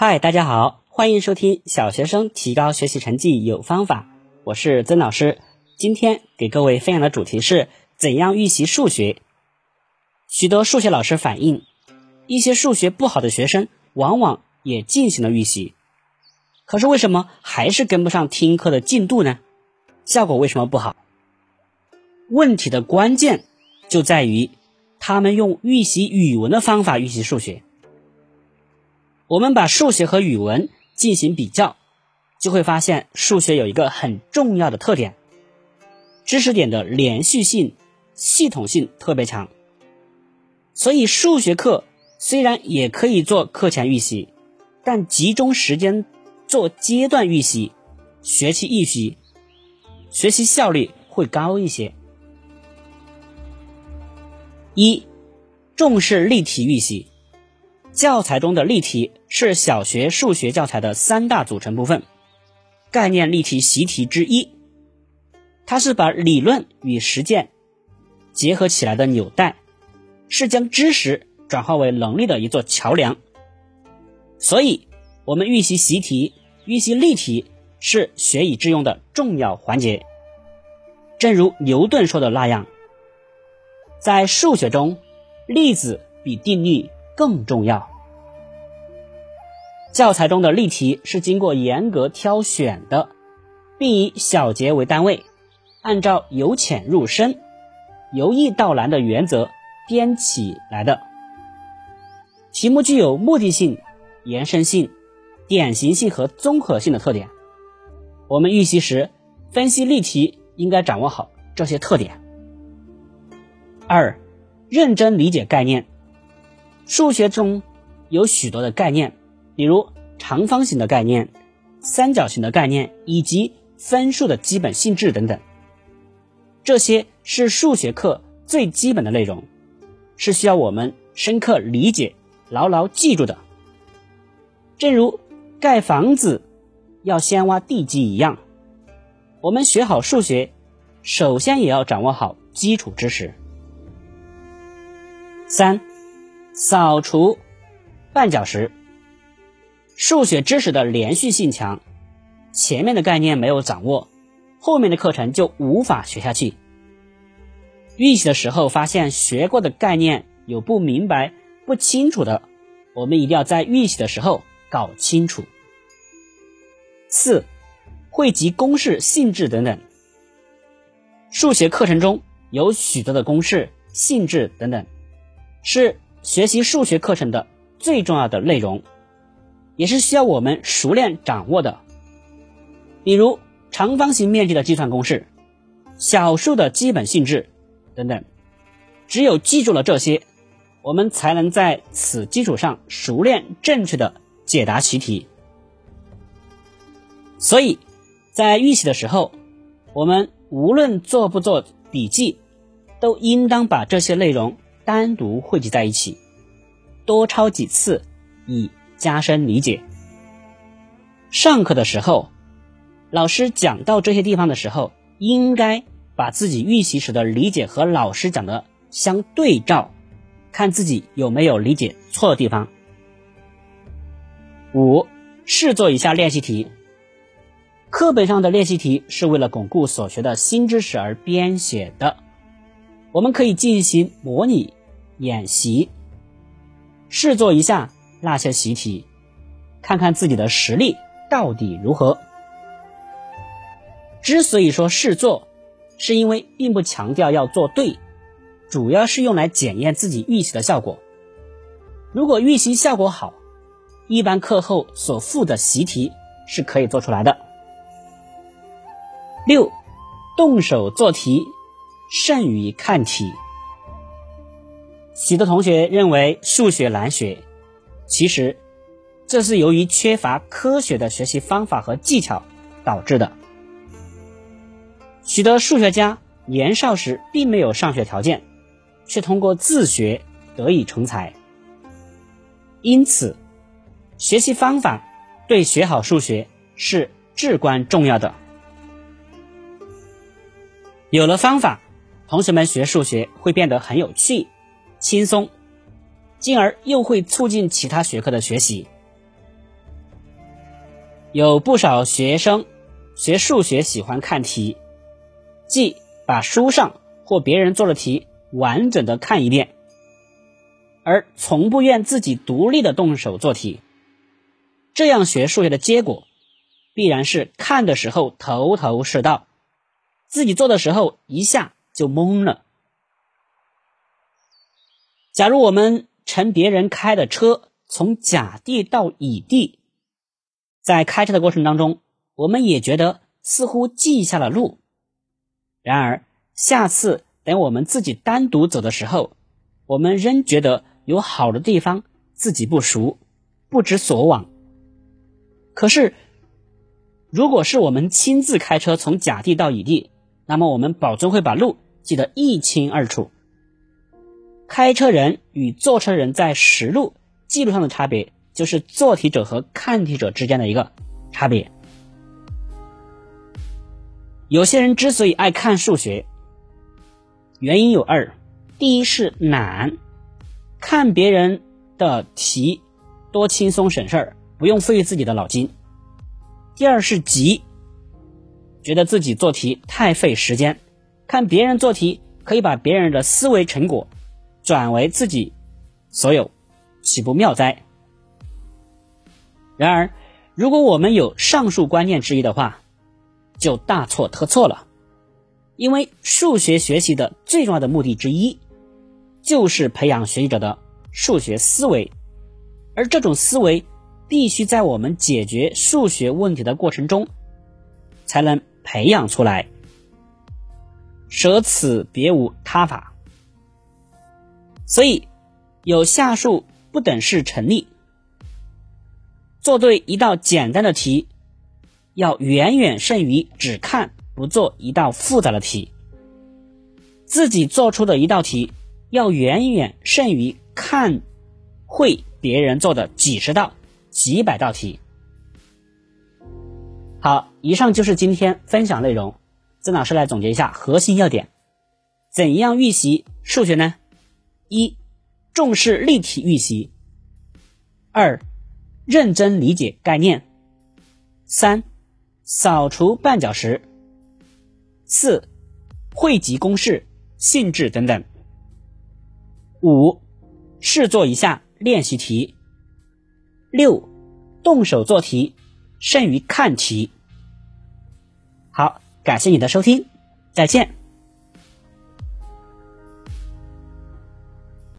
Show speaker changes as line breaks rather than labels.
嗨，大家好，欢迎收听小学生提高学习成绩有方法，我是曾老师。今天给各位分享的主题是怎样预习数学。许多数学老师反映，一些数学不好的学生往往也进行了预习，可是为什么还是跟不上听课的进度呢？效果为什么不好？问题的关键就在于他们用预习语文的方法预习数学。我们把数学和语文进行比较，就会发现数学有一个很重要的特点：知识点的连续性、系统性特别强。所以数学课虽然也可以做课前预习，但集中时间做阶段预习、学期预习，学习效率会高一些。一、重视例题预习。教材中的例题是小学数学教材的三大组成部分，概念例题习题之一。它是把理论与实践结合起来的纽带，是将知识转化为能力的一座桥梁。所以，我们预习习题、预习例题是学以致用的重要环节。正如牛顿说的那样，在数学中，例子比定律。更重要，教材中的例题是经过严格挑选的，并以小节为单位，按照由浅入深、由易到难的原则编起来的。题目具有目的性、延伸性、典型性和综合性的特点。我们预习时分析例题，应该掌握好这些特点。二，认真理解概念。数学中有许多的概念，比如长方形的概念、三角形的概念以及分数的基本性质等等。这些是数学课最基本的内容，是需要我们深刻理解、牢牢记住的。正如盖房子要先挖地基一样，我们学好数学，首先也要掌握好基础知识。三。扫除绊脚石。数学知识的连续性强，前面的概念没有掌握，后面的课程就无法学下去。预习的时候发现学过的概念有不明白、不清楚的，我们一定要在预习的时候搞清楚。四、汇集公式、性质等等。数学课程中有许多的公式、性质等等，是。学习数学课程的最重要的内容，也是需要我们熟练掌握的。比如长方形面积的计算公式、小数的基本性质等等。只有记住了这些，我们才能在此基础上熟练正确的解答习题。所以，在预习的时候，我们无论做不做笔记，都应当把这些内容。单独汇集在一起，多抄几次，以加深理解。上课的时候，老师讲到这些地方的时候，应该把自己预习时的理解和老师讲的相对照，看自己有没有理解错的地方。五，试做一下练习题。课本上的练习题是为了巩固所学的新知识而编写的，我们可以进行模拟。演习，试做一下那些习题，看看自己的实力到底如何。之所以说试做，是因为并不强调要做对，主要是用来检验自己预习的效果。如果预习效果好，一般课后所附的习题是可以做出来的。六，动手做题胜于看题。许多同学认为数学难学，其实这是由于缺乏科学的学习方法和技巧导致的。许多数学家年少时并没有上学条件，却通过自学得以成才。因此，学习方法对学好数学是至关重要的。有了方法，同学们学数学会变得很有趣。轻松，进而又会促进其他学科的学习。有不少学生学数学喜欢看题，即把书上或别人做的题完整的看一遍，而从不愿自己独立的动手做题。这样学数学的结果，必然是看的时候头头是道，自己做的时候一下就懵了。假如我们乘别人开的车从甲地到乙地，在开车的过程当中，我们也觉得似乎记下了路。然而，下次等我们自己单独走的时候，我们仍觉得有好的地方自己不熟，不知所往。可是，如果是我们亲自开车从甲地到乙地，那么我们保证会把路记得一清二楚。开车人与坐车人在实路记录上的差别，就是做题者和看题者之间的一个差别。有些人之所以爱看数学，原因有二：第一是懒，看别人的题多轻松省事儿，不用费自己的脑筋；第二是急，觉得自己做题太费时间，看别人做题可以把别人的思维成果。转为自己所有，岂不妙哉？然而，如果我们有上述观念之一的话，就大错特错了。因为数学学习的最重要的目的之一，就是培养学习者的数学思维，而这种思维必须在我们解决数学问题的过程中才能培养出来。舍此别无他法。所以，有下述不等式成立：做对一道简单的题，要远远胜于只看不做一道复杂的题；自己做出的一道题，要远远胜于看会别人做的几十道、几百道题。好，以上就是今天分享内容。曾老师来总结一下核心要点：怎样预习数学呢？一、重视立体预习；二、认真理解概念；三、扫除绊脚石；四、汇集公式、性质等等；五、试做一下练习题；六、动手做题胜于看题。好，感谢你的收听，再见。